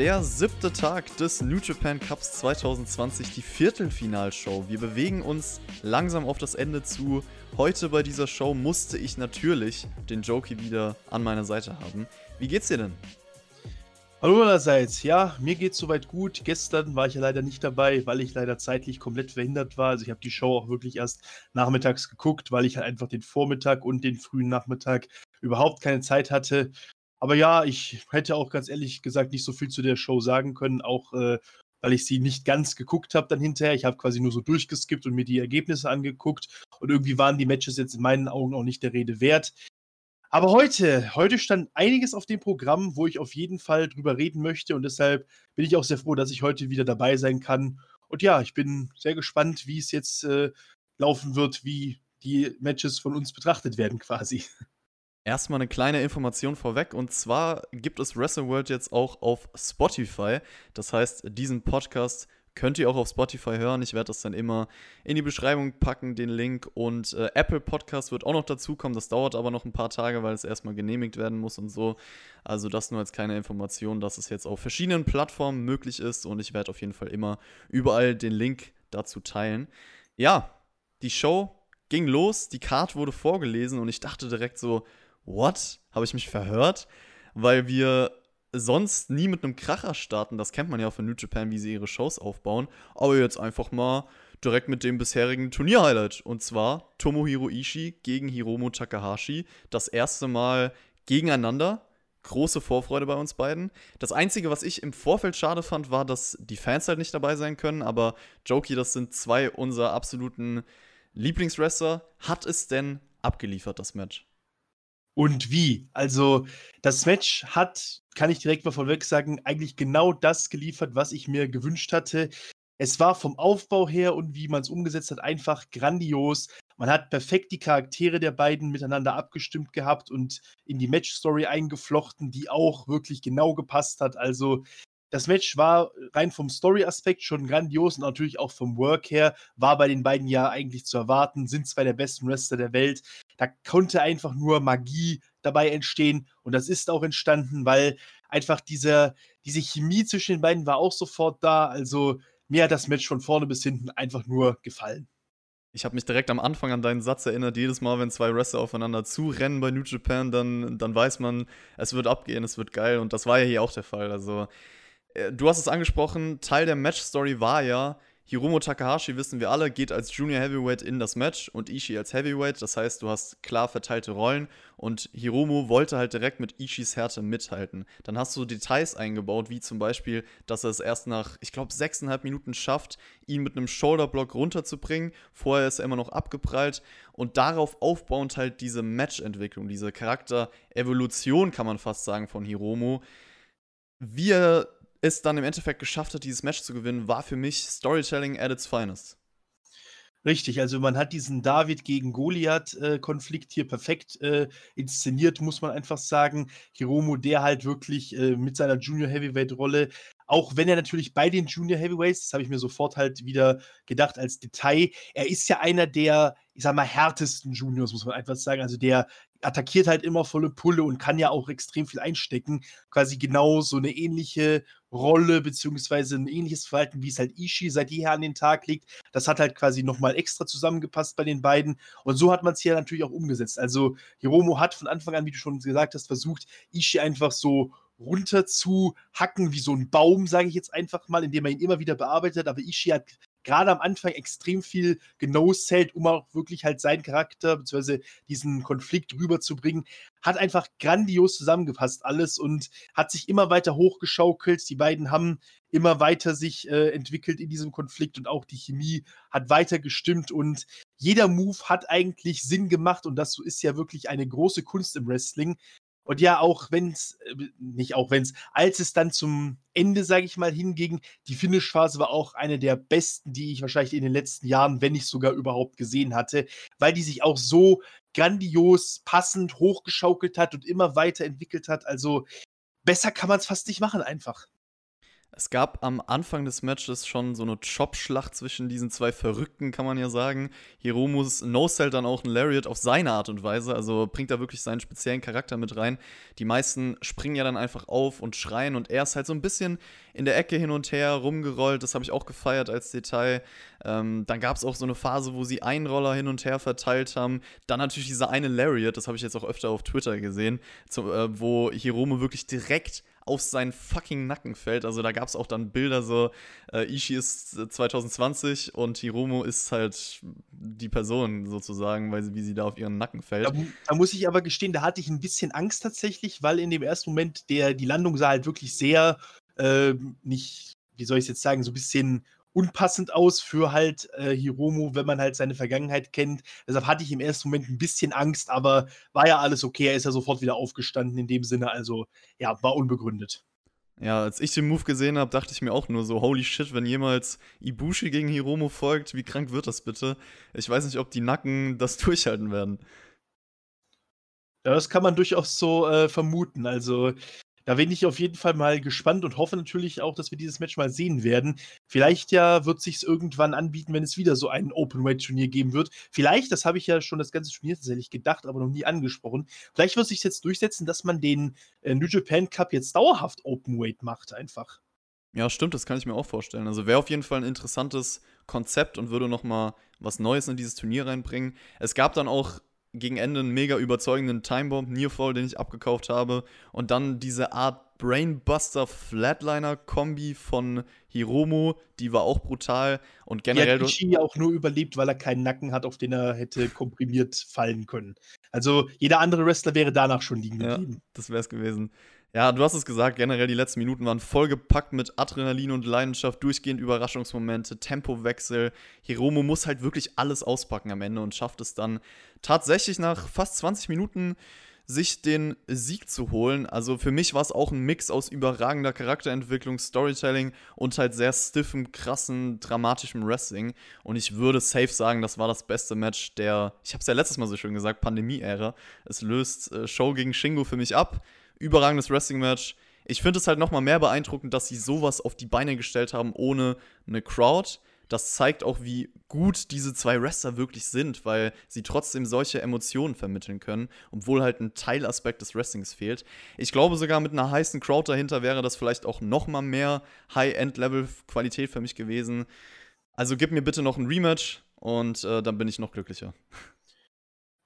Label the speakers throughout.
Speaker 1: der siebte Tag des New Japan Cups 2020, die Viertelfinalshow. Wir bewegen uns langsam auf das Ende zu. Heute bei dieser Show musste ich natürlich den Jokey wieder an meiner Seite haben. Wie geht's dir denn?
Speaker 2: Hallo allerseits. Ja, mir geht's soweit gut. Gestern war ich ja leider nicht dabei, weil ich leider zeitlich komplett verhindert war. Also ich habe die Show auch wirklich erst nachmittags geguckt, weil ich halt einfach den Vormittag und den frühen Nachmittag überhaupt keine Zeit hatte. Aber ja, ich hätte auch ganz ehrlich gesagt nicht so viel zu der Show sagen können, auch äh, weil ich sie nicht ganz geguckt habe dann hinterher. Ich habe quasi nur so durchgeskippt und mir die Ergebnisse angeguckt. Und irgendwie waren die Matches jetzt in meinen Augen auch nicht der Rede wert. Aber heute, heute stand einiges auf dem Programm, wo ich auf jeden Fall drüber reden möchte. Und deshalb bin ich auch sehr froh, dass ich heute wieder dabei sein kann. Und ja, ich bin sehr gespannt, wie es jetzt äh, laufen wird, wie die Matches von uns betrachtet werden quasi.
Speaker 1: Erstmal eine kleine Information vorweg und zwar gibt es Wrestle World jetzt auch auf Spotify. Das heißt, diesen Podcast könnt ihr auch auf Spotify hören. Ich werde das dann immer in die Beschreibung packen, den Link. Und äh, Apple Podcast wird auch noch dazukommen. Das dauert aber noch ein paar Tage, weil es erstmal genehmigt werden muss und so. Also das nur als kleine Information, dass es jetzt auf verschiedenen Plattformen möglich ist. Und ich werde auf jeden Fall immer überall den Link dazu teilen. Ja, die Show ging los, die Card wurde vorgelesen und ich dachte direkt so, what? Habe ich mich verhört? Weil wir sonst nie mit einem Kracher starten. Das kennt man ja von New Japan, wie sie ihre Shows aufbauen. Aber jetzt einfach mal direkt mit dem bisherigen Turnierhighlight. Und zwar Tomohiro Ishii gegen Hiromu Takahashi. Das erste Mal gegeneinander. Große Vorfreude bei uns beiden. Das Einzige, was ich im Vorfeld schade fand, war, dass die Fans halt nicht dabei sein können. Aber Jokey, das sind zwei unserer absoluten Lieblingswrestler. Hat es denn abgeliefert, das Match?
Speaker 2: Und wie? Also, das Match hat, kann ich direkt mal vorweg sagen, eigentlich genau das geliefert, was ich mir gewünscht hatte. Es war vom Aufbau her und wie man es umgesetzt hat, einfach grandios. Man hat perfekt die Charaktere der beiden miteinander abgestimmt gehabt und in die Match-Story eingeflochten, die auch wirklich genau gepasst hat. Also, das Match war rein vom Story-Aspekt schon grandios und natürlich auch vom Work her, war bei den beiden ja eigentlich zu erwarten, sind zwei der besten Wrestler der Welt. Da konnte einfach nur Magie dabei entstehen und das ist auch entstanden, weil einfach diese, diese Chemie zwischen den beiden war auch sofort da. Also mir hat das Match von vorne bis hinten einfach nur gefallen.
Speaker 1: Ich habe mich direkt am Anfang an deinen Satz erinnert, jedes Mal, wenn zwei Wrestler aufeinander zurennen bei New Japan, dann, dann weiß man, es wird abgehen, es wird geil und das war ja hier auch der Fall. Also äh, du hast es angesprochen, Teil der Match-Story war ja, Hiromo Takahashi, wissen wir alle, geht als Junior Heavyweight in das Match und Ishii als Heavyweight. Das heißt, du hast klar verteilte Rollen und Hiromo wollte halt direkt mit Ishis Härte mithalten. Dann hast du Details eingebaut, wie zum Beispiel, dass er es erst nach, ich glaube, sechseinhalb Minuten schafft, ihn mit einem Shoulderblock runterzubringen. Vorher ist er immer noch abgeprallt und darauf aufbauend halt diese Matchentwicklung, diese Charakterevolution, kann man fast sagen, von Hiromo. Wie er es dann im Endeffekt geschafft hat, dieses Match zu gewinnen, war für mich Storytelling at its finest.
Speaker 2: Richtig, also man hat diesen David gegen Goliath-Konflikt äh, hier perfekt äh, inszeniert, muss man einfach sagen. Hiromo, der halt wirklich äh, mit seiner Junior Heavyweight-Rolle, auch wenn er natürlich bei den Junior Heavyweights, das habe ich mir sofort halt wieder gedacht als Detail, er ist ja einer der, ich sag mal, härtesten Juniors, muss man einfach sagen. Also der attackiert halt immer volle Pulle und kann ja auch extrem viel einstecken. Quasi genau so eine ähnliche Rolle beziehungsweise ein ähnliches Verhalten, wie es halt Ishii seit jeher an den Tag legt. Das hat halt quasi nochmal extra zusammengepasst bei den beiden. Und so hat man es hier natürlich auch umgesetzt. Also Hiromo hat von Anfang an, wie du schon gesagt hast, versucht, Ishii einfach so runter zu hacken wie so ein Baum, sage ich jetzt einfach mal, indem er ihn immer wieder bearbeitet. Aber Ishii hat gerade am Anfang extrem viel genoselt, um auch wirklich halt seinen Charakter bzw. diesen Konflikt rüberzubringen. Hat einfach grandios zusammengepasst alles und hat sich immer weiter hochgeschaukelt. Die beiden haben immer weiter sich äh, entwickelt in diesem Konflikt und auch die Chemie hat weiter gestimmt und jeder Move hat eigentlich Sinn gemacht und das ist ja wirklich eine große Kunst im Wrestling, und ja, auch wenn es, äh, nicht auch wenn es, als es dann zum Ende, sage ich mal, hinging, die Finish-Phase war auch eine der besten, die ich wahrscheinlich in den letzten Jahren, wenn nicht sogar überhaupt gesehen hatte, weil die sich auch so grandios, passend hochgeschaukelt hat und immer weiterentwickelt hat. Also besser kann man es fast nicht machen, einfach.
Speaker 1: Es gab am Anfang des Matches schon so eine Chop-Schlacht zwischen diesen zwei Verrückten, kann man ja sagen. Hiromus no-sellt dann auch einen Lariat auf seine Art und Weise, also bringt da wirklich seinen speziellen Charakter mit rein. Die meisten springen ja dann einfach auf und schreien und er ist halt so ein bisschen in der Ecke hin und her rumgerollt. Das habe ich auch gefeiert als Detail. Ähm, dann gab es auch so eine Phase, wo sie Einroller hin und her verteilt haben. Dann natürlich dieser eine Lariat, das habe ich jetzt auch öfter auf Twitter gesehen, zu, äh, wo Hiromu wirklich direkt auf seinen fucking Nacken fällt. Also da gab es auch dann Bilder so, äh, Ishii ist 2020 und Hiromo ist halt die Person sozusagen, weil sie, wie sie da auf ihren Nacken fällt.
Speaker 2: Da, da, muss ich aber gestehen, da hatte ich ein bisschen Angst tatsächlich, weil in dem ersten Moment der, die Landung sah halt wirklich sehr, äh, nicht, wie soll ich es jetzt sagen, so ein bisschen unpassend aus für halt äh, Hiromo, wenn man halt seine Vergangenheit kennt. Deshalb hatte ich im ersten Moment ein bisschen Angst, aber war ja alles okay. Er ist ja sofort wieder aufgestanden in dem Sinne. Also ja, war unbegründet.
Speaker 1: Ja, als ich den Move gesehen habe, dachte ich mir auch nur so, holy shit, wenn jemals Ibushi gegen Hiromo folgt, wie krank wird das bitte? Ich weiß nicht, ob die Nacken das durchhalten werden.
Speaker 2: Ja, das kann man durchaus so äh, vermuten. Also da bin ich auf jeden Fall mal gespannt und hoffe natürlich auch, dass wir dieses Match mal sehen werden. Vielleicht ja wird sich irgendwann anbieten, wenn es wieder so ein Open-Weight-Turnier geben wird. Vielleicht, das habe ich ja schon das ganze Turnier tatsächlich gedacht, aber noch nie angesprochen. Vielleicht wird sich jetzt durchsetzen, dass man den äh, New Japan Cup jetzt dauerhaft Open-Weight macht, einfach.
Speaker 1: Ja, stimmt, das kann ich mir auch vorstellen. Also wäre auf jeden Fall ein interessantes Konzept und würde noch mal was Neues in dieses Turnier reinbringen. Es gab dann auch gegen Ende einen mega überzeugenden Timebomb Nearfall, den ich abgekauft habe. Und dann diese Art Brainbuster Flatliner Kombi von Hiromo, die war auch brutal. Und generell.
Speaker 2: Die hat Ishii auch nur überlebt, weil er keinen Nacken hat, auf den er hätte komprimiert fallen können. Also jeder andere Wrestler wäre danach schon liegen geblieben.
Speaker 1: Ja, das wäre es gewesen. Ja, du hast es gesagt, generell die letzten Minuten waren vollgepackt mit Adrenalin und Leidenschaft, durchgehend Überraschungsmomente, Tempowechsel. Hiromo muss halt wirklich alles auspacken am Ende und schafft es dann tatsächlich nach fast 20 Minuten sich den Sieg zu holen. Also für mich war es auch ein Mix aus überragender Charakterentwicklung, Storytelling und halt sehr stiffem, krassen, dramatischem Wrestling. Und ich würde safe sagen, das war das beste Match der, ich habe es ja letztes Mal so schön gesagt, Pandemie-Ära. Es löst äh, Show gegen Shingo für mich ab überragendes Wrestling-Match. Ich finde es halt nochmal mehr beeindruckend, dass sie sowas auf die Beine gestellt haben ohne eine Crowd. Das zeigt auch, wie gut diese zwei Wrestler wirklich sind, weil sie trotzdem solche Emotionen vermitteln können, obwohl halt ein Teilaspekt des Wrestlings fehlt. Ich glaube sogar mit einer heißen Crowd dahinter wäre das vielleicht auch nochmal mehr High-End-Level-Qualität für mich gewesen. Also gib mir bitte noch ein Rematch und äh, dann bin ich noch glücklicher.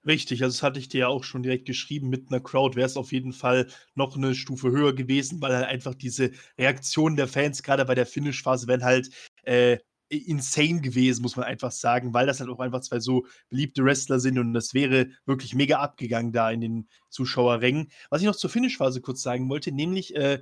Speaker 2: Richtig, also das hatte ich dir ja auch schon direkt geschrieben, mit einer Crowd wäre es auf jeden Fall noch eine Stufe höher gewesen, weil halt einfach diese Reaktionen der Fans, gerade bei der Finish-Phase, wären halt äh, insane gewesen, muss man einfach sagen, weil das halt auch einfach zwei so beliebte Wrestler sind und das wäre wirklich mega abgegangen da in den Zuschauerrängen. Was ich noch zur Finish-Phase kurz sagen wollte, nämlich äh,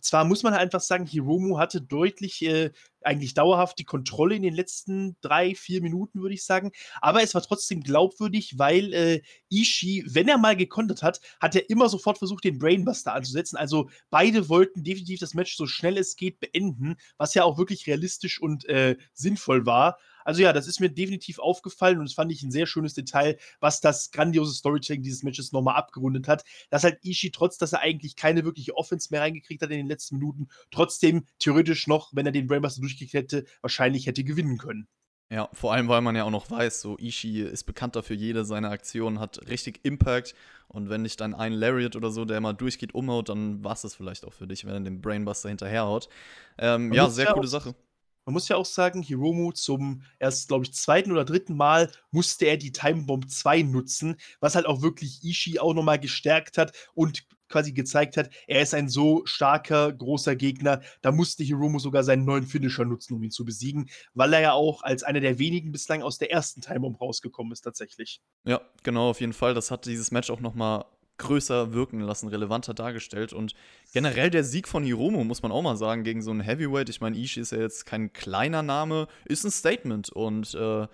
Speaker 2: zwar muss man halt einfach sagen, Hiromu hatte deutlich äh, eigentlich dauerhaft die Kontrolle in den letzten drei, vier Minuten, würde ich sagen. Aber es war trotzdem glaubwürdig, weil äh, Ishii, wenn er mal gekontert hat, hat er immer sofort versucht, den Brainbuster anzusetzen. Also beide wollten definitiv das Match so schnell es geht beenden, was ja auch wirklich realistisch und äh, sinnvoll war. Also ja, das ist mir definitiv aufgefallen und das fand ich ein sehr schönes Detail, was das grandiose Storytelling dieses Matches nochmal abgerundet hat. Dass halt Ishii, trotz dass er eigentlich keine wirkliche Offense mehr reingekriegt hat in den letzten Minuten, trotzdem theoretisch noch, wenn er den Brainbuster durchgekriegt hätte, wahrscheinlich hätte gewinnen können.
Speaker 1: Ja, vor allem, weil man ja auch noch weiß, so Ishii ist bekannt dafür, jede seiner Aktionen hat richtig Impact. Und wenn dich dann ein Lariat oder so, der mal durchgeht, umhaut, dann war es das vielleicht auch für dich, wenn er den Brainbuster hinterherhaut. Ähm, ja, sehr coole Sache.
Speaker 2: Man muss ja auch sagen, Hiromu zum erst, glaube ich, zweiten oder dritten Mal musste er die Time Bomb 2 nutzen, was halt auch wirklich Ishii auch nochmal gestärkt hat und quasi gezeigt hat, er ist ein so starker, großer Gegner, da musste Hiromu sogar seinen neuen Finisher nutzen, um ihn zu besiegen, weil er ja auch als einer der wenigen bislang aus der ersten Time Bomb rausgekommen ist, tatsächlich.
Speaker 1: Ja, genau, auf jeden Fall. Das hat dieses Match auch nochmal größer wirken lassen, relevanter dargestellt. Und generell der Sieg von Hiromo, muss man auch mal sagen, gegen so einen Heavyweight. Ich meine, Ishii ist ja jetzt kein kleiner Name, ist ein Statement. Und äh,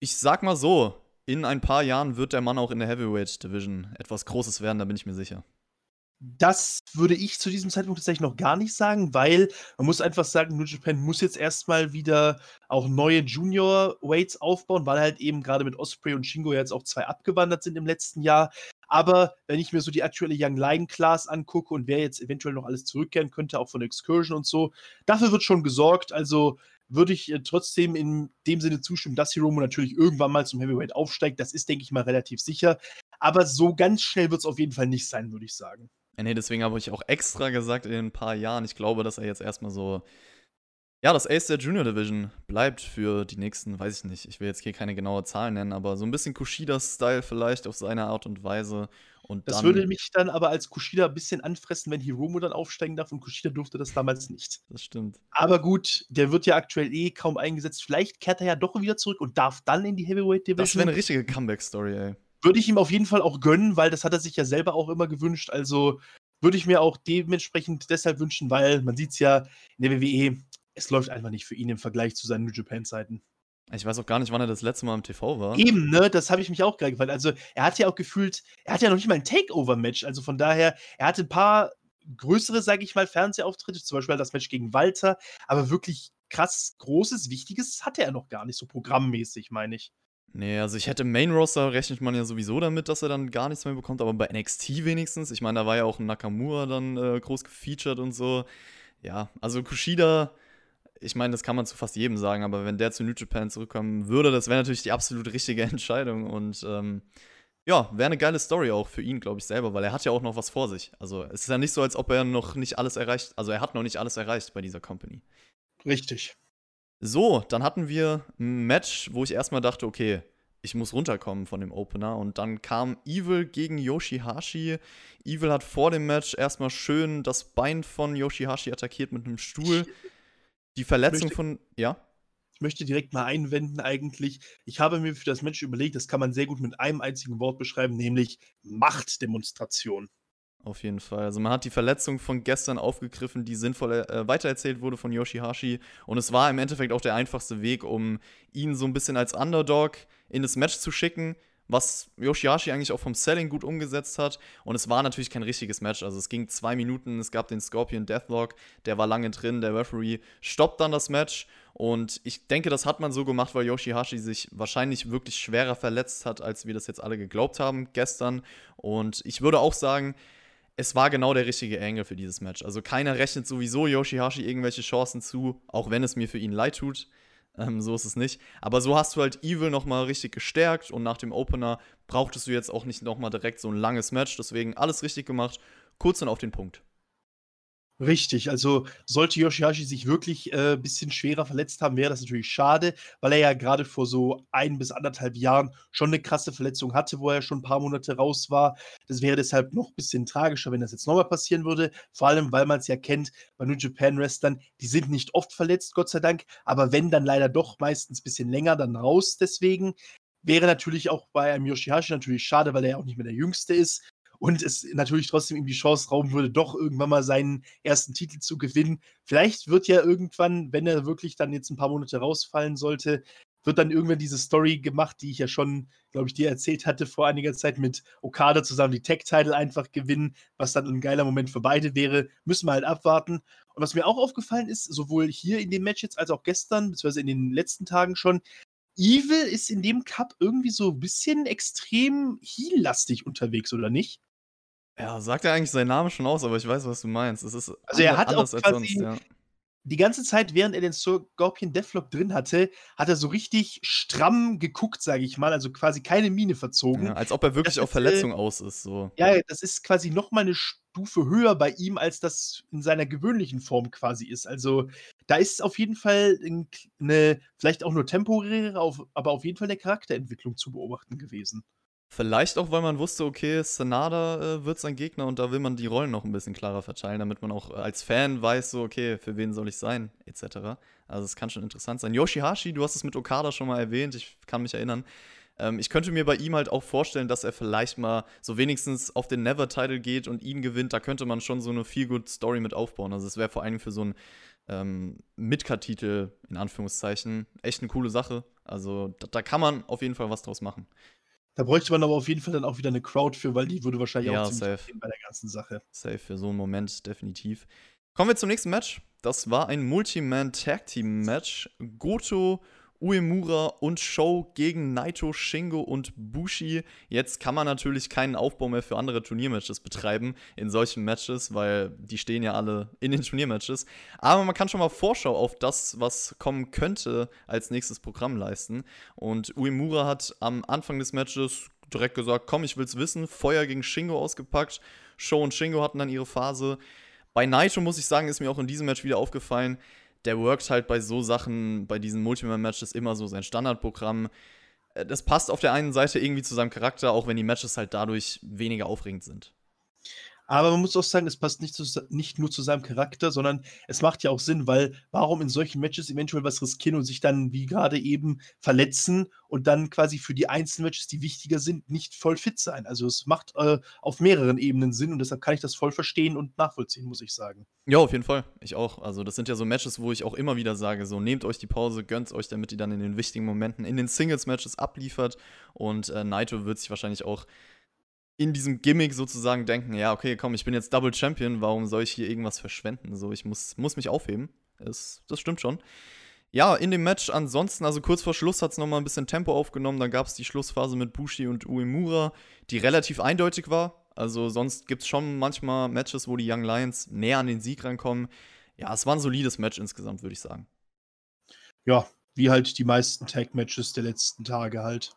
Speaker 1: ich sag mal so, in ein paar Jahren wird der Mann auch in der Heavyweight Division etwas Großes werden, da bin ich mir sicher.
Speaker 2: Das würde ich zu diesem Zeitpunkt tatsächlich noch gar nicht sagen, weil man muss einfach sagen, New Japan muss jetzt erstmal wieder auch neue Junior Weights aufbauen, weil halt eben gerade mit Osprey und Shingo jetzt auch zwei abgewandert sind im letzten Jahr. Aber wenn ich mir so die aktuelle Young Lion Class angucke und wer jetzt eventuell noch alles zurückkehren könnte, auch von Excursion und so, dafür wird schon gesorgt. Also würde ich äh, trotzdem in dem Sinne zustimmen, dass Hiromo natürlich irgendwann mal zum Heavyweight aufsteigt. Das ist, denke ich mal, relativ sicher. Aber so ganz schnell wird es auf jeden Fall nicht sein, würde ich sagen.
Speaker 1: Ja, nee, deswegen habe ich auch extra gesagt in ein paar Jahren, ich glaube, dass er jetzt erstmal so ja, das Ace der Junior Division bleibt für die nächsten, weiß ich nicht, ich will jetzt hier keine genaue Zahl nennen, aber so ein bisschen Kushida-Style vielleicht auf seine Art und Weise. Und
Speaker 2: das würde mich dann aber als Kushida ein bisschen anfressen, wenn Hiromu dann aufsteigen darf und Kushida durfte das damals nicht.
Speaker 1: Das stimmt.
Speaker 2: Aber gut, der wird ja aktuell eh kaum eingesetzt. Vielleicht kehrt er ja doch wieder zurück und darf dann in die Heavyweight Division.
Speaker 1: Das wäre eine richtige Comeback-Story, ey.
Speaker 2: Würde ich ihm auf jeden Fall auch gönnen, weil das hat er sich ja selber auch immer gewünscht. Also würde ich mir auch dementsprechend deshalb wünschen, weil man sieht es ja in der WWE, es läuft einfach nicht für ihn im Vergleich zu seinen New Japan-Zeiten.
Speaker 1: Ich weiß auch gar nicht, wann er das letzte Mal im TV war.
Speaker 2: Eben, ne? Das habe ich mich auch gerade gefragt. Also, er hat ja auch gefühlt, er hat ja noch nicht mal ein Takeover-Match. Also von daher, er hatte ein paar größere, sage ich mal, Fernsehauftritte, zum Beispiel das Match gegen Walter, aber wirklich krass großes, wichtiges hatte er noch gar nicht, so programmmäßig, meine ich.
Speaker 1: Nee, also ich hätte Main Roster rechnet man ja sowieso damit, dass er dann gar nichts mehr bekommt, aber bei NXT wenigstens. Ich meine, da war ja auch Nakamura dann äh, groß gefeatured und so. Ja, also Kushida ich meine, das kann man zu fast jedem sagen, aber wenn der zu New Japan zurückkommen würde, das wäre natürlich die absolut richtige Entscheidung. Und ähm, ja, wäre eine geile Story auch für ihn, glaube ich, selber, weil er hat ja auch noch was vor sich. Also es ist ja nicht so, als ob er noch nicht alles erreicht, also er hat noch nicht alles erreicht bei dieser Company.
Speaker 2: Richtig.
Speaker 1: So, dann hatten wir ein Match, wo ich erstmal dachte, okay, ich muss runterkommen von dem Opener. Und dann kam Evil gegen Yoshihashi. Evil hat vor dem Match erstmal schön das Bein von Yoshihashi attackiert mit einem Stuhl. Die Verletzung möchte, von. Ja?
Speaker 2: Ich möchte direkt mal einwenden, eigentlich. Ich habe mir für das Match überlegt, das kann man sehr gut mit einem einzigen Wort beschreiben, nämlich Machtdemonstration.
Speaker 1: Auf jeden Fall. Also man hat die Verletzung von gestern aufgegriffen, die sinnvoll äh, weitererzählt wurde von Yoshihashi. Und es war im Endeffekt auch der einfachste Weg, um ihn so ein bisschen als Underdog in das Match zu schicken was Yoshihashi eigentlich auch vom Selling gut umgesetzt hat. Und es war natürlich kein richtiges Match. Also es ging zwei Minuten, es gab den Scorpion Deathlock, der war lange drin, der Referee stoppt dann das Match. Und ich denke, das hat man so gemacht, weil Yoshihashi sich wahrscheinlich wirklich schwerer verletzt hat, als wir das jetzt alle geglaubt haben gestern. Und ich würde auch sagen, es war genau der richtige Angle für dieses Match. Also keiner rechnet sowieso Yoshihashi irgendwelche Chancen zu, auch wenn es mir für ihn leid tut. Ähm, so ist es nicht. Aber so hast du halt Evil nochmal richtig gestärkt und nach dem Opener brauchtest du jetzt auch nicht nochmal direkt so ein langes Match. Deswegen alles richtig gemacht. Kurz und auf den Punkt.
Speaker 2: Richtig, also sollte Yoshihashi sich wirklich ein äh, bisschen schwerer verletzt haben, wäre das natürlich schade, weil er ja gerade vor so ein bis anderthalb Jahren schon eine krasse Verletzung hatte, wo er schon ein paar Monate raus war. Das wäre deshalb noch ein bisschen tragischer, wenn das jetzt nochmal passieren würde. Vor allem, weil man es ja kennt, bei New Japan Wrestlern, die sind nicht oft verletzt, Gott sei Dank, aber wenn, dann leider doch meistens ein bisschen länger dann raus. Deswegen wäre natürlich auch bei einem Yoshihashi natürlich schade, weil er ja auch nicht mehr der Jüngste ist und es natürlich trotzdem ihm die Chance rauben würde, doch irgendwann mal seinen ersten Titel zu gewinnen. Vielleicht wird ja irgendwann, wenn er wirklich dann jetzt ein paar Monate rausfallen sollte, wird dann irgendwann diese Story gemacht, die ich ja schon, glaube ich, dir erzählt hatte vor einiger Zeit mit Okada zusammen die Tech-Title einfach gewinnen, was dann ein geiler Moment für beide wäre. Müssen wir halt abwarten. Und was mir auch aufgefallen ist, sowohl hier in dem Match jetzt als auch gestern, beziehungsweise in den letzten Tagen schon, Evil ist in dem Cup irgendwie so ein bisschen extrem heel-lastig unterwegs, oder nicht?
Speaker 1: Ja, sagt er eigentlich seinen Namen schon aus, aber ich weiß, was du meinst. Es ist
Speaker 2: also er hat anders auch quasi, als sonst, ja. Die ganze Zeit, während er den Scorpion Deathlock drin hatte, hat er so richtig stramm geguckt, sage ich mal, also quasi keine Miene verzogen. Ja,
Speaker 1: als ob er wirklich das auf Verletzung äh, aus ist. So.
Speaker 2: Ja, das ist quasi nochmal eine Stufe höher bei ihm, als das in seiner gewöhnlichen Form quasi ist. Also da ist auf jeden Fall eine, vielleicht auch nur temporäre, aber auf jeden Fall eine Charakterentwicklung zu beobachten gewesen.
Speaker 1: Vielleicht auch, weil man wusste, okay, Sanada äh, wird sein Gegner und da will man die Rollen noch ein bisschen klarer verteilen, damit man auch als Fan weiß, so, okay, für wen soll ich sein, etc. Also es kann schon interessant sein. Yoshihashi, du hast es mit Okada schon mal erwähnt, ich kann mich erinnern. Ähm, ich könnte mir bei ihm halt auch vorstellen, dass er vielleicht mal so wenigstens auf den Never-Title geht und ihn gewinnt. Da könnte man schon so eine Feel-Good-Story mit aufbauen. Also es wäre vor allem für so einen ähm, Midcard-Titel, in Anführungszeichen, echt eine coole Sache. Also da, da kann man auf jeden Fall was draus machen.
Speaker 2: Da bräuchte man aber auf jeden Fall dann auch wieder eine Crowd für, weil die würde wahrscheinlich
Speaker 1: ja,
Speaker 2: auch
Speaker 1: ziemlich
Speaker 2: safe. bei der ganzen Sache.
Speaker 1: Safe für so einen Moment, definitiv. Kommen wir zum nächsten Match. Das war ein Multi-Man-Tag-Team-Match. Goto, Uemura und Show gegen Naito, Shingo und Bushi. Jetzt kann man natürlich keinen Aufbau mehr für andere Turniermatches betreiben in solchen Matches, weil die stehen ja alle in den Turniermatches. Aber man kann schon mal Vorschau auf das, was kommen könnte, als nächstes Programm leisten. Und Uemura hat am Anfang des Matches direkt gesagt, komm, ich will's wissen. Feuer gegen Shingo ausgepackt. Show und Shingo hatten dann ihre Phase. Bei Naito muss ich sagen, ist mir auch in diesem Match wieder aufgefallen, der workt halt bei so Sachen, bei diesen Multiman-Matches immer so sein Standardprogramm. Äh, das passt auf der einen Seite irgendwie zu seinem Charakter, auch wenn die Matches halt dadurch weniger aufregend sind.
Speaker 2: Aber man muss auch sagen, es passt nicht, zu, nicht, nur zu seinem Charakter, sondern es macht ja auch Sinn, weil warum in solchen Matches eventuell was riskieren und sich dann, wie gerade eben, verletzen und dann quasi für die einzelnen Matches, die wichtiger sind, nicht voll fit sein. Also es macht äh, auf mehreren Ebenen Sinn und deshalb kann ich das voll verstehen und nachvollziehen, muss ich sagen.
Speaker 1: Ja, auf jeden Fall. Ich auch. Also das sind ja so Matches, wo ich auch immer wieder sage, so nehmt euch die Pause, gönnt euch, damit ihr dann in den wichtigen Momenten in den Singles-Matches abliefert und äh, Naito wird sich wahrscheinlich auch in diesem Gimmick sozusagen denken, ja, okay, komm, ich bin jetzt Double Champion, warum soll ich hier irgendwas verschwenden? So, ich muss, muss mich aufheben. Das, das stimmt schon. Ja, in dem Match ansonsten, also kurz vor Schluss hat es nochmal ein bisschen Tempo aufgenommen. Dann gab es die Schlussphase mit Bushi und Uemura, die relativ eindeutig war. Also sonst gibt es schon manchmal Matches, wo die Young Lions näher an den Sieg rankommen. Ja, es war ein solides Match insgesamt, würde ich sagen.
Speaker 2: Ja, wie halt die meisten Tag-Matches der letzten Tage halt.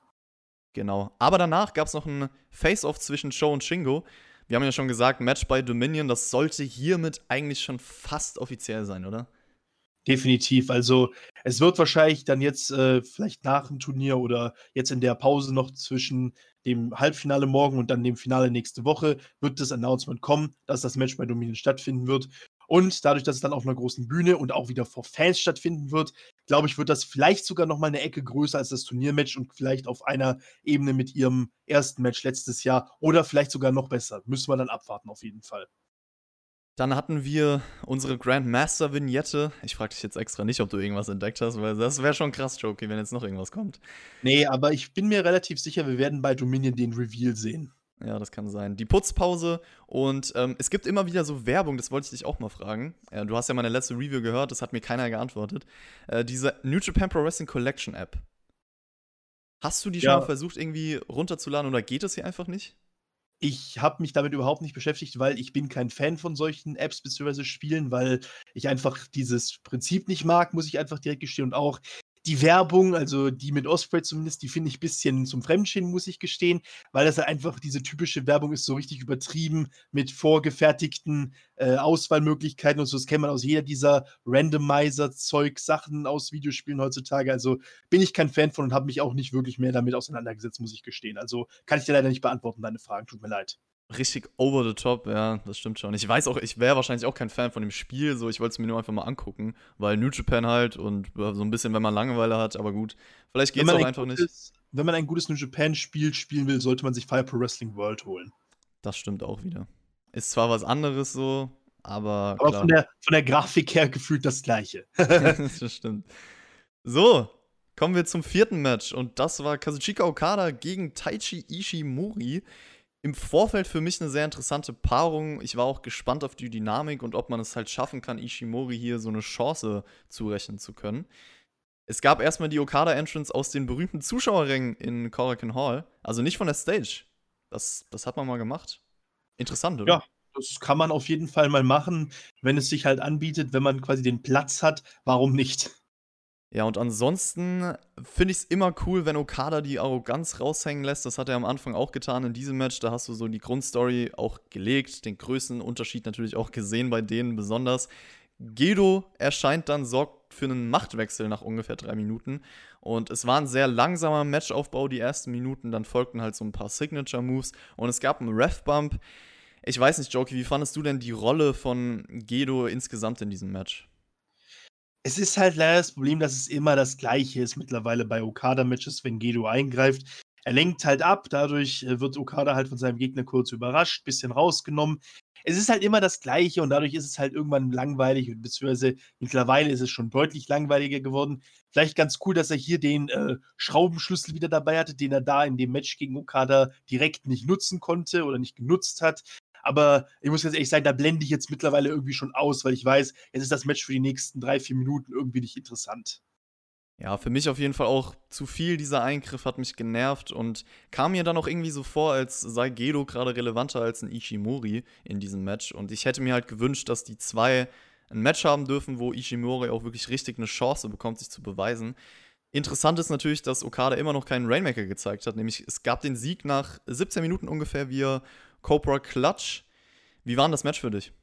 Speaker 1: Genau. Aber danach gab es noch ein Face-Off zwischen Show und Shingo. Wir haben ja schon gesagt, Match bei Dominion, das sollte hiermit eigentlich schon fast offiziell sein, oder?
Speaker 2: Definitiv. Also es wird wahrscheinlich dann jetzt äh, vielleicht nach dem Turnier oder jetzt in der Pause noch zwischen dem Halbfinale morgen und dann dem Finale nächste Woche wird das Announcement kommen, dass das Match bei Dominion stattfinden wird. Und dadurch, dass es dann auf einer großen Bühne und auch wieder vor Fans stattfinden wird, glaube ich, wird das vielleicht sogar noch mal eine Ecke größer als das Turniermatch und vielleicht auf einer Ebene mit ihrem ersten Match letztes Jahr oder vielleicht sogar noch besser. Müssen wir dann abwarten auf jeden Fall.
Speaker 1: Dann hatten wir unsere Grandmaster-Vignette. Ich frage dich jetzt extra nicht, ob du irgendwas entdeckt hast, weil das wäre schon krass, Jokey, wenn jetzt noch irgendwas kommt.
Speaker 2: Nee, aber ich bin mir relativ sicher, wir werden bei Dominion den Reveal sehen.
Speaker 1: Ja, das kann sein. Die Putzpause und ähm, es gibt immer wieder so Werbung, das wollte ich dich auch mal fragen. Äh, du hast ja meine letzte Review gehört, das hat mir keiner geantwortet. Äh, diese New Japan Pro Wrestling Collection App. Hast du die ja. schon mal versucht, irgendwie runterzuladen oder geht es hier einfach nicht?
Speaker 2: Ich habe mich damit überhaupt nicht beschäftigt, weil ich bin kein Fan von solchen Apps bzw. Spielen, weil ich einfach dieses Prinzip nicht mag, muss ich einfach direkt gestehen. Und auch die Werbung, also die mit Osprey zumindest, die finde ich ein bisschen zum Fremdschämen, muss ich gestehen, weil das halt einfach diese typische Werbung ist, so richtig übertrieben mit vorgefertigten äh, Auswahlmöglichkeiten und so. Das kennt man aus jeder dieser Randomizer-Zeug-Sachen aus Videospielen heutzutage. Also bin ich kein Fan von und habe mich auch nicht wirklich mehr damit auseinandergesetzt, muss ich gestehen. Also kann ich dir leider nicht beantworten, deine Fragen. Tut mir leid
Speaker 1: richtig over the top, ja, das stimmt schon. Ich weiß auch, ich wäre wahrscheinlich auch kein Fan von dem Spiel, so ich wollte es mir nur einfach mal angucken, weil New Japan halt und so ein bisschen, wenn man Langeweile hat, aber gut, vielleicht geht es auch einfach
Speaker 2: gutes,
Speaker 1: nicht.
Speaker 2: Wenn man ein gutes New Japan Spiel spielen will, sollte man sich Fire Pro Wrestling World holen.
Speaker 1: Das stimmt auch wieder. Ist zwar was anderes so, aber.
Speaker 2: Aber von der, von der Grafik her gefühlt das gleiche.
Speaker 1: das stimmt. So, kommen wir zum vierten Match und das war Kazuchika Okada gegen Taichi Ishimori im Vorfeld für mich eine sehr interessante Paarung. Ich war auch gespannt auf die Dynamik und ob man es halt schaffen kann, Ishimori hier so eine Chance zurechnen zu können. Es gab erstmal die Okada-Entrance aus den berühmten Zuschauerrängen in Korakuen Hall. Also nicht von der Stage. Das, das hat man mal gemacht. Interessant, oder?
Speaker 2: Ja, das kann man auf jeden Fall mal machen, wenn es sich halt anbietet, wenn man quasi den Platz hat. Warum nicht?
Speaker 1: Ja, und ansonsten finde ich es immer cool, wenn Okada die Arroganz raushängen lässt. Das hat er am Anfang auch getan in diesem Match. Da hast du so die Grundstory auch gelegt, den größten Unterschied natürlich auch gesehen bei denen besonders. Gedo erscheint dann, sorgt für einen Machtwechsel nach ungefähr drei Minuten. Und es war ein sehr langsamer Matchaufbau, die ersten Minuten. Dann folgten halt so ein paar Signature-Moves und es gab einen Ref-Bump. Ich weiß nicht, Jokey, wie fandest du denn die Rolle von Gedo insgesamt in diesem Match?
Speaker 2: Es ist halt leider das Problem, dass es immer das Gleiche ist mittlerweile bei Okada-Matches, wenn Gedo eingreift. Er lenkt halt ab, dadurch äh, wird Okada halt von seinem Gegner kurz überrascht, bisschen rausgenommen. Es ist halt immer das Gleiche und dadurch ist es halt irgendwann langweilig, beziehungsweise mittlerweile ist es schon deutlich langweiliger geworden. Vielleicht ganz cool, dass er hier den äh, Schraubenschlüssel wieder dabei hatte, den er da in dem Match gegen Okada direkt nicht nutzen konnte oder nicht genutzt hat. Aber ich muss ganz ehrlich sagen, da blende ich jetzt mittlerweile irgendwie schon aus, weil ich weiß, jetzt ist das Match für die nächsten drei, vier Minuten irgendwie nicht interessant.
Speaker 1: Ja, für mich auf jeden Fall auch zu viel. Dieser Eingriff hat mich genervt und kam mir dann auch irgendwie so vor, als sei Gedo gerade relevanter als ein Ishimori in diesem Match. Und ich hätte mir halt gewünscht, dass die zwei ein Match haben dürfen, wo Ishimori auch wirklich richtig eine Chance bekommt, sich zu beweisen. Interessant ist natürlich, dass Okada immer noch keinen Rainmaker gezeigt hat. Nämlich es gab den Sieg nach 17 Minuten ungefähr via Cobra Clutch. Wie war denn das Match für dich?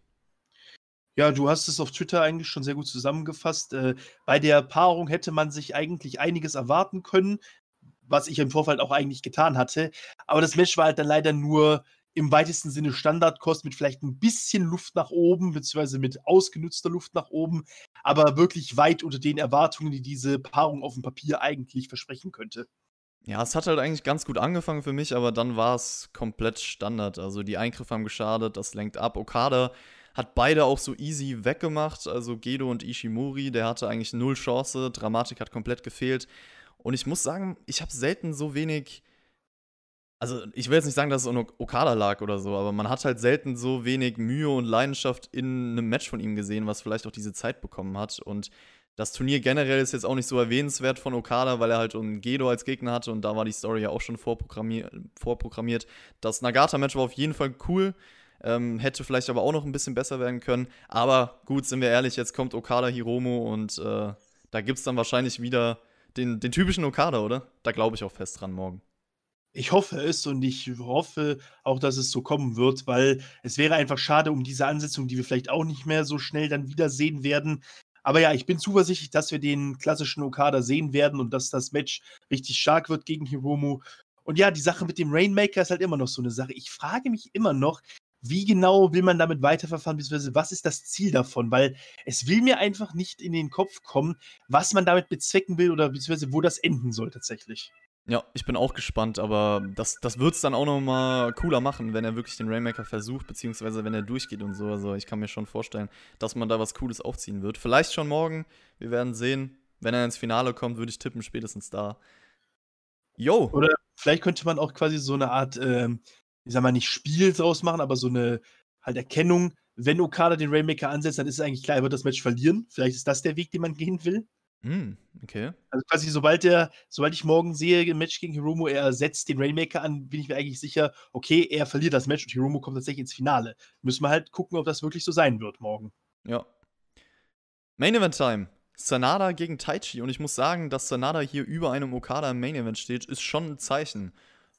Speaker 2: Ja, du hast es auf Twitter eigentlich schon sehr gut zusammengefasst. Äh, bei der Paarung hätte man sich eigentlich einiges erwarten können, was ich im Vorfeld auch eigentlich getan hatte. Aber das Match war halt dann leider nur im weitesten Sinne Standardkost mit vielleicht ein bisschen Luft nach oben, beziehungsweise mit ausgenutzter Luft nach oben, aber wirklich weit unter den Erwartungen, die diese Paarung auf dem Papier eigentlich versprechen könnte.
Speaker 1: Ja, es hat halt eigentlich ganz gut angefangen für mich, aber dann war es komplett Standard. Also die Eingriffe haben geschadet, das lenkt ab. Okada hat beide auch so easy weggemacht. Also Gedo und Ishimori, der hatte eigentlich null Chance. Dramatik hat komplett gefehlt. Und ich muss sagen, ich habe selten so wenig. Also, ich will jetzt nicht sagen, dass es an Okada lag oder so, aber man hat halt selten so wenig Mühe und Leidenschaft in einem Match von ihm gesehen, was vielleicht auch diese Zeit bekommen hat. Und das Turnier generell ist jetzt auch nicht so erwähnenswert von Okada, weil er halt einen Gedo als Gegner hatte und da war die Story ja auch schon vorprogrammiert. vorprogrammiert. Das Nagata-Match war auf jeden Fall cool. Ähm, hätte vielleicht aber auch noch ein bisschen besser werden können. Aber gut, sind wir ehrlich, jetzt kommt Okada Hiromo und äh, da gibt es dann wahrscheinlich wieder den, den typischen Okada, oder? Da glaube ich auch fest dran morgen.
Speaker 2: Ich hoffe es und ich hoffe auch, dass es so kommen wird, weil es wäre einfach schade um diese Ansetzung, die wir vielleicht auch nicht mehr so schnell dann wiedersehen werden. Aber ja, ich bin zuversichtlich, dass wir den klassischen Okada sehen werden und dass das Match richtig stark wird gegen Hiromu. Und ja, die Sache mit dem Rainmaker ist halt immer noch so eine Sache. Ich frage mich immer noch, wie genau will man damit weiterverfahren, beziehungsweise was ist das Ziel davon? Weil es will mir einfach nicht in den Kopf kommen, was man damit bezwecken will oder beziehungsweise wo das enden soll tatsächlich.
Speaker 1: Ja, ich bin auch gespannt, aber das, das wird es dann auch nochmal cooler machen, wenn er wirklich den Rainmaker versucht, beziehungsweise wenn er durchgeht und so. Also ich kann mir schon vorstellen, dass man da was Cooles aufziehen wird. Vielleicht schon morgen, wir werden sehen. Wenn er ins Finale kommt, würde ich tippen, spätestens da.
Speaker 2: Yo! Oder vielleicht könnte man auch quasi so eine Art ähm, ich sag mal, nicht Spiel draus machen, aber so eine halt Erkennung, wenn Okada den Rainmaker ansetzt, dann ist es eigentlich klar, er wird das Match verlieren. Vielleicht ist das der Weg, den man gehen will.
Speaker 1: Mm, okay.
Speaker 2: Also quasi, sobald der, sobald ich morgen sehe, im Match gegen Hiromo, er setzt den Rainmaker an, bin ich mir eigentlich sicher, okay, er verliert das Match und Hiromo kommt tatsächlich ins Finale. Müssen wir halt gucken, ob das wirklich so sein wird morgen.
Speaker 1: Ja. Main Event Time. Sanada gegen Taichi und ich muss sagen, dass Sanada hier über einem Okada im Main Event steht, ist schon ein Zeichen,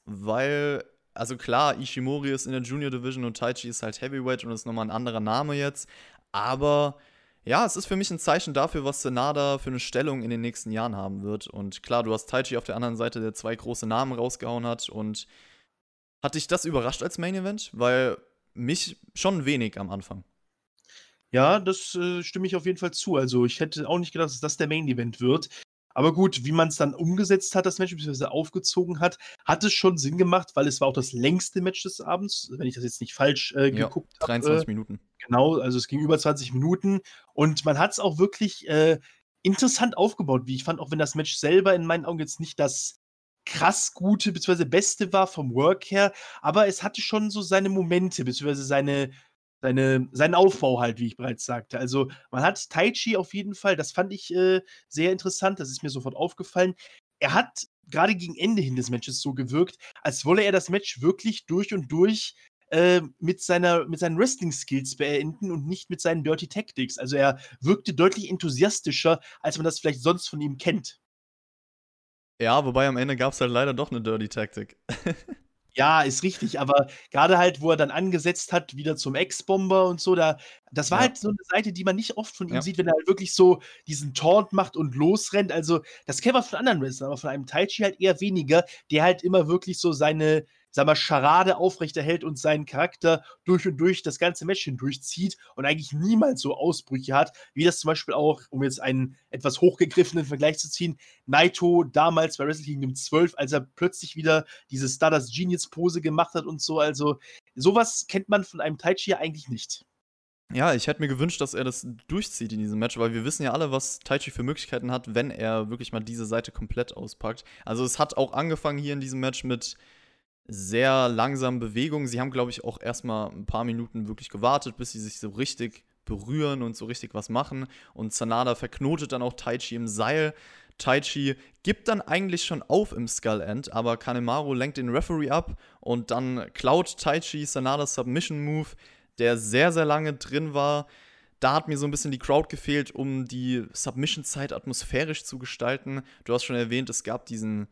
Speaker 1: weil also klar, Ishimori ist in der Junior Division und Taichi ist halt Heavyweight und ist nochmal ein anderer Name jetzt. Aber ja, es ist für mich ein Zeichen dafür, was Senada für eine Stellung in den nächsten Jahren haben wird. Und klar, du hast Taichi auf der anderen Seite, der zwei große Namen rausgehauen hat. Und hat dich das überrascht als Main Event? Weil mich schon wenig am Anfang.
Speaker 2: Ja, das äh, stimme ich auf jeden Fall zu. Also ich hätte auch nicht gedacht, dass das der Main Event wird. Aber gut, wie man es dann umgesetzt hat, das Match, beziehungsweise aufgezogen hat, hat es schon Sinn gemacht, weil es war auch das längste Match des Abends, wenn ich das jetzt nicht falsch äh, geguckt
Speaker 1: habe. 23 hab, Minuten.
Speaker 2: Genau, also es ging über 20 Minuten und man hat es auch wirklich äh, interessant aufgebaut, wie ich fand, auch wenn das Match selber in meinen Augen jetzt nicht das krass gute bzw. beste war vom Work her, aber es hatte schon so seine Momente bzw. seine seine, seinen Aufbau halt, wie ich bereits sagte. Also man hat Taichi auf jeden Fall, das fand ich äh, sehr interessant, das ist mir sofort aufgefallen. Er hat gerade gegen Ende hin des Matches so gewirkt, als wolle er das Match wirklich durch und durch äh, mit, seiner, mit seinen Wrestling-Skills beenden und nicht mit seinen Dirty Tactics. Also er wirkte deutlich enthusiastischer, als man das vielleicht sonst von ihm kennt.
Speaker 1: Ja, wobei am Ende gab es halt leider doch eine Dirty Tactic.
Speaker 2: Ja, ist richtig, aber gerade halt, wo er dann angesetzt hat, wieder zum Ex-Bomber und so, da das war Ja. halt so eine Seite, die man nicht oft von ihm Ja. sieht, wenn er halt wirklich so diesen Taunt macht und losrennt. Also, das kennen wir von anderen Wrestlern, aber von einem Taichi halt eher weniger, der halt immer wirklich so seine sag mal, Scharade aufrechterhält und seinen Charakter durch und durch das ganze Match hindurchzieht und eigentlich niemals so Ausbrüche hat, wie das zum Beispiel auch, um jetzt einen etwas hochgegriffenen Vergleich zu ziehen, Naito damals bei Wrestle Kingdom 12, als er plötzlich wieder diese Stardust Genius Pose gemacht hat und so. Also, sowas kennt man von einem Taichi ja eigentlich nicht.
Speaker 1: Ja, ich hätte mir gewünscht, dass er das durchzieht in diesem Match, weil wir wissen ja alle, was Taichi für Möglichkeiten hat, wenn er wirklich mal diese Seite komplett auspackt. Also es hat auch angefangen hier in diesem Match mit sehr langsamen Bewegungen. Sie haben, glaube ich, auch erstmal ein paar Minuten wirklich gewartet, bis sie sich so richtig berühren und so richtig was machen. Und Sanada verknotet dann auch Taichi im Seil. Taichi gibt dann eigentlich schon auf im Skull End, aber Kanemaru lenkt den Referee ab und dann klaut Taichi Sanadas Submission Move, der sehr, sehr lange drin war. Da hat mir so ein bisschen die Crowd gefehlt, um die Submission-Zeit atmosphärisch zu gestalten. Du hast schon erwähnt, es gab diesen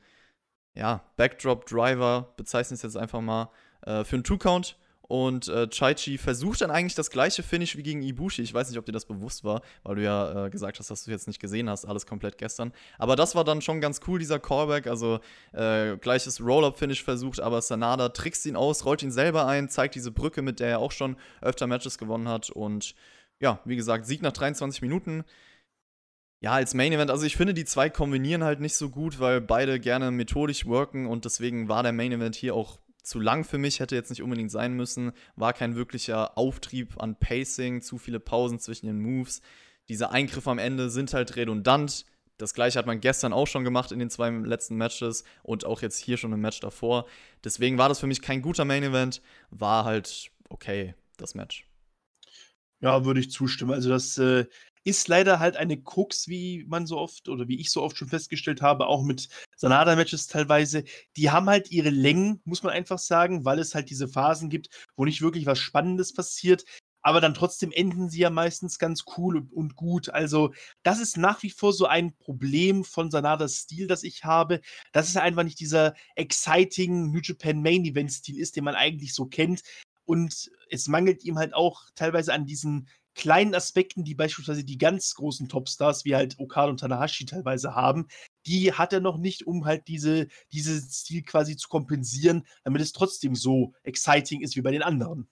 Speaker 1: ja, Backdrop-Driver, bezeichne es jetzt einfach mal, äh, für einen Two-Count. Und äh, Chaichi versucht dann eigentlich das gleiche Finish wie gegen Ibushi. Ich weiß nicht, ob dir das bewusst war, weil du ja äh, gesagt hast, dass du jetzt nicht gesehen hast, alles komplett gestern. Aber das war dann schon ganz cool, dieser Callback. Also äh, gleiches Roll-Up-Finish versucht, aber Sanada trickst ihn aus, rollt ihn selber ein, zeigt diese Brücke, mit der er auch schon öfter Matches gewonnen hat. Und ja, wie gesagt, Sieg nach 23 Minuten. Ja, als Main Event, also ich finde, die zwei kombinieren halt nicht so gut, weil beide gerne methodisch worken und deswegen war der Main Event hier auch zu lang für mich, hätte jetzt nicht unbedingt sein müssen. War kein wirklicher Auftrieb an Pacing, zu viele Pausen zwischen den Moves. Diese Eingriffe am Ende sind halt redundant. Das gleiche hat man gestern auch schon gemacht in den zwei letzten Matches und auch jetzt hier schon im Match davor. Deswegen war das für mich kein guter Main Event. War halt okay, das Match.
Speaker 2: Ja, würde ich zustimmen. Also das äh, ist leider halt eine Krux, wie man so oft oder wie ich so oft schon festgestellt habe, auch mit Sanada-Matches teilweise. Die haben halt ihre Längen, muss man einfach sagen, weil es halt diese Phasen gibt, wo nicht wirklich was Spannendes passiert. Aber dann trotzdem enden sie ja meistens ganz cool und gut. Also, das ist nach wie vor so ein Problem von Sanadas Stil, das ich habe, dass es einfach nicht dieser exciting New Japan Main Event Stil ist, den man eigentlich so kennt. Und es mangelt ihm halt auch teilweise an diesen kleinen Aspekten, die beispielsweise die ganz großen Topstars, wie halt Okada und Tanahashi teilweise haben, die hat er noch nicht, um halt diese, diese Stil quasi zu kompensieren, damit es trotzdem so exciting ist wie bei den anderen.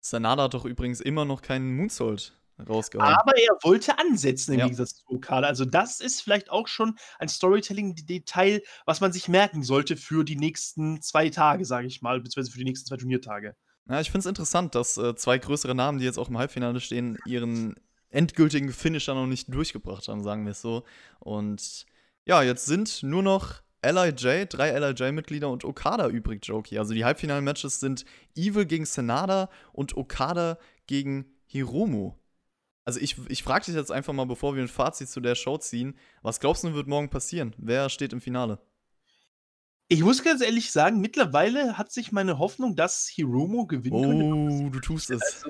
Speaker 1: Sanada hat doch übrigens immer noch keinen Moonsault rausgehauen.
Speaker 2: Aber er wollte ansetzen im ja. Gegensatz zu Okada. Also das ist vielleicht auch schon ein Storytelling-Detail, was man sich merken sollte für die nächsten zwei Tage, sage ich mal, beziehungsweise für die nächsten zwei Turniertage.
Speaker 1: Ja, ich finde es interessant, dass äh, zwei größere Namen, die jetzt auch im Halbfinale stehen, ihren endgültigen Finisher noch nicht durchgebracht haben, sagen wir es so. Und ja, jetzt sind nur noch LIJ, drei LIJ-Mitglieder und Okada übrig, Jokey. Also die Halbfinal-Matches sind Evil gegen Senada und Okada gegen Hiromu. Also ich, ich frage dich jetzt einfach mal, bevor wir ein Fazit zu der Show ziehen, was glaubst du, wird morgen passieren? Wer steht im Finale?
Speaker 2: Ich muss ganz ehrlich sagen, mittlerweile hat sich meine Hoffnung, dass Hiromo gewinnen
Speaker 1: könnte. Oh, du tust es.
Speaker 2: Also,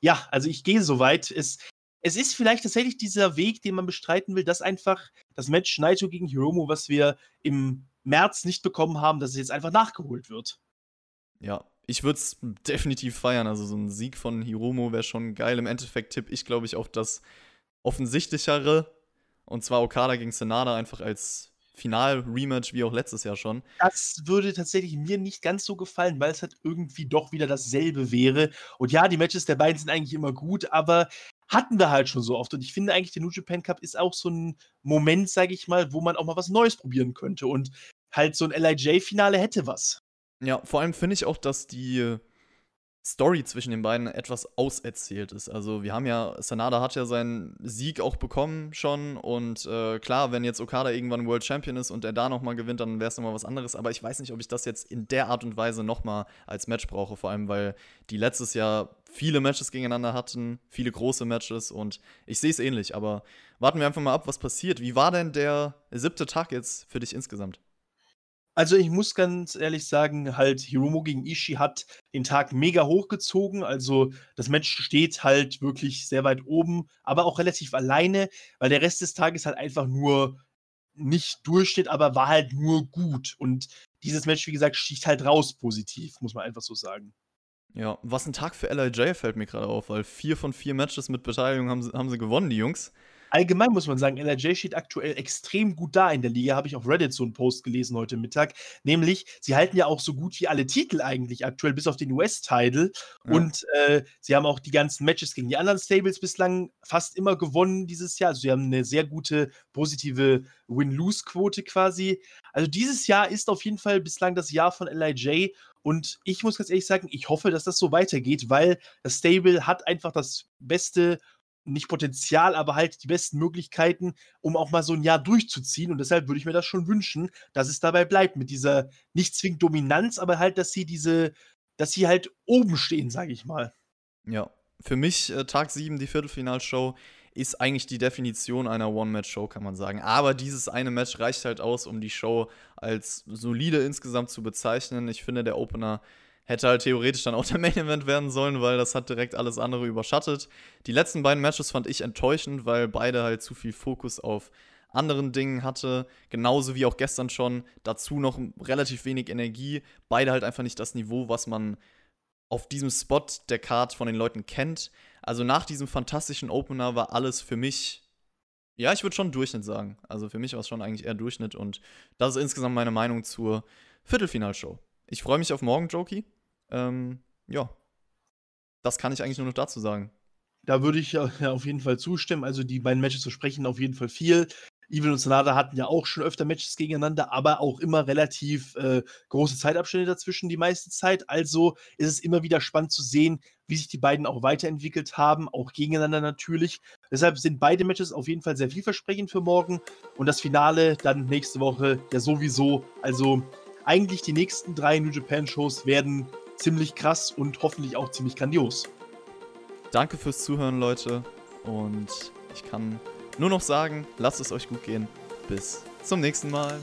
Speaker 2: ja, also ich gehe so weit. Es, es ist vielleicht tatsächlich dieser Weg, den man bestreiten will, dass einfach das Match Naito gegen Hiromo, was wir im März nicht bekommen haben, dass es jetzt einfach nachgeholt wird.
Speaker 1: Ja, ich würde es definitiv feiern. Also so ein Sieg von Hiromo wäre schon geil. Im Endeffekt tippe ich, glaube ich, auf das offensichtlichere. Und zwar Okada gegen Senada einfach als Final-Rematch wie auch letztes Jahr schon.
Speaker 2: Das würde tatsächlich mir nicht ganz so gefallen, weil es halt irgendwie doch wieder dasselbe wäre. Und ja, die Matches der beiden sind eigentlich immer gut, aber hatten wir halt schon so oft. Und ich finde eigentlich, der New Japan Cup ist auch so ein Moment, sage ich mal, wo man auch mal was Neues probieren könnte. Und halt so ein LIJ-Finale hätte was.
Speaker 1: Ja, vor allem finde ich auch, dass die Story zwischen den beiden etwas auserzählt ist. Also wir haben ja, Sanada hat ja seinen Sieg auch bekommen schon und äh, klar, wenn jetzt Okada irgendwann World Champion ist und er da nochmal gewinnt, dann wäre es nochmal was anderes. Aber ich weiß nicht, ob ich das jetzt in der Art und Weise nochmal als Match brauche, vor allem weil die letztes Jahr viele Matches gegeneinander hatten, viele große Matches und ich sehe es ähnlich. Aber warten wir einfach mal ab, was passiert. Wie war denn der siebte Tag jetzt für dich insgesamt?
Speaker 2: Also, ich muss ganz ehrlich sagen, halt Hiromu gegen Ishii hat den Tag mega hochgezogen. Also, das Match steht halt wirklich sehr weit oben, aber auch relativ alleine, weil der Rest des Tages halt einfach nur nicht Durchschnitt, aber war halt nur gut. Und dieses Match, wie gesagt, sticht halt raus positiv, muss man einfach so sagen.
Speaker 1: Ja, was ein Tag für LIJ fällt mir gerade auf, weil vier von vier Matches mit Beteiligung haben sie, haben sie gewonnen, die Jungs.
Speaker 2: Allgemein muss man sagen, LRJ steht aktuell extrem gut da in der Liga. Habe ich auf Reddit so einen Post gelesen heute Mittag. Nämlich, sie halten ja auch so gut wie alle Titel eigentlich aktuell, bis auf den US-Title. Ja. Und äh, sie haben auch die ganzen Matches gegen die anderen Stables bislang fast immer gewonnen dieses Jahr. Also, sie haben eine sehr gute, positive Win-Lose-Quote quasi. Also, dieses Jahr ist auf jeden Fall bislang das Jahr von LIJ. Und ich muss ganz ehrlich sagen, ich hoffe, dass das so weitergeht, weil das Stable hat einfach das beste nicht Potenzial, aber halt die besten Möglichkeiten, um auch mal so ein Jahr durchzuziehen. Und deshalb würde ich mir das schon wünschen, dass es dabei bleibt, mit dieser nicht zwingend Dominanz, aber halt, dass sie diese, dass sie halt oben stehen, sage ich mal.
Speaker 1: Ja, für mich äh, Tag 7, die Viertelfinalshow. ist eigentlich die Definition einer One-Match-Show, kann man sagen. Aber dieses eine Match reicht halt aus, um die Show als solide insgesamt zu bezeichnen. Ich finde, der Opener hätte halt theoretisch dann auch der Main Event werden sollen, weil das hat direkt alles andere überschattet. Die letzten beiden Matches fand ich enttäuschend, weil beide halt zu viel Fokus auf anderen Dingen hatte, genauso wie auch gestern schon. Dazu noch relativ wenig Energie. Beide halt einfach nicht das Niveau, was man auf diesem Spot der Card von den Leuten kennt. Also nach diesem fantastischen Opener war alles für mich, ja, ich würde schon Durchschnitt sagen. Also für mich war es schon eigentlich eher Durchschnitt und das ist insgesamt meine Meinung zur Viertelfinalshow. Ich freue mich auf morgen, Jokey. Ähm, ja, das kann ich eigentlich nur noch dazu sagen.
Speaker 2: Da würde ich ja auf jeden Fall zustimmen. Also die beiden Matches zu sprechen auf jeden Fall viel. Evil und Sonata hatten ja auch schon öfter Matches gegeneinander, aber auch immer relativ äh, große Zeitabstände dazwischen die meiste Zeit. Also ist es immer wieder spannend zu sehen, wie sich die beiden auch weiterentwickelt haben, auch gegeneinander natürlich. Deshalb sind beide Matches auf jeden Fall sehr vielversprechend für morgen und das Finale dann nächste Woche ja sowieso. Also eigentlich die nächsten drei New Japan Shows werden ziemlich krass und hoffentlich auch ziemlich grandios.
Speaker 1: Danke fürs Zuhören, Leute. Und ich kann nur noch sagen, lasst es euch gut gehen. Bis zum nächsten Mal.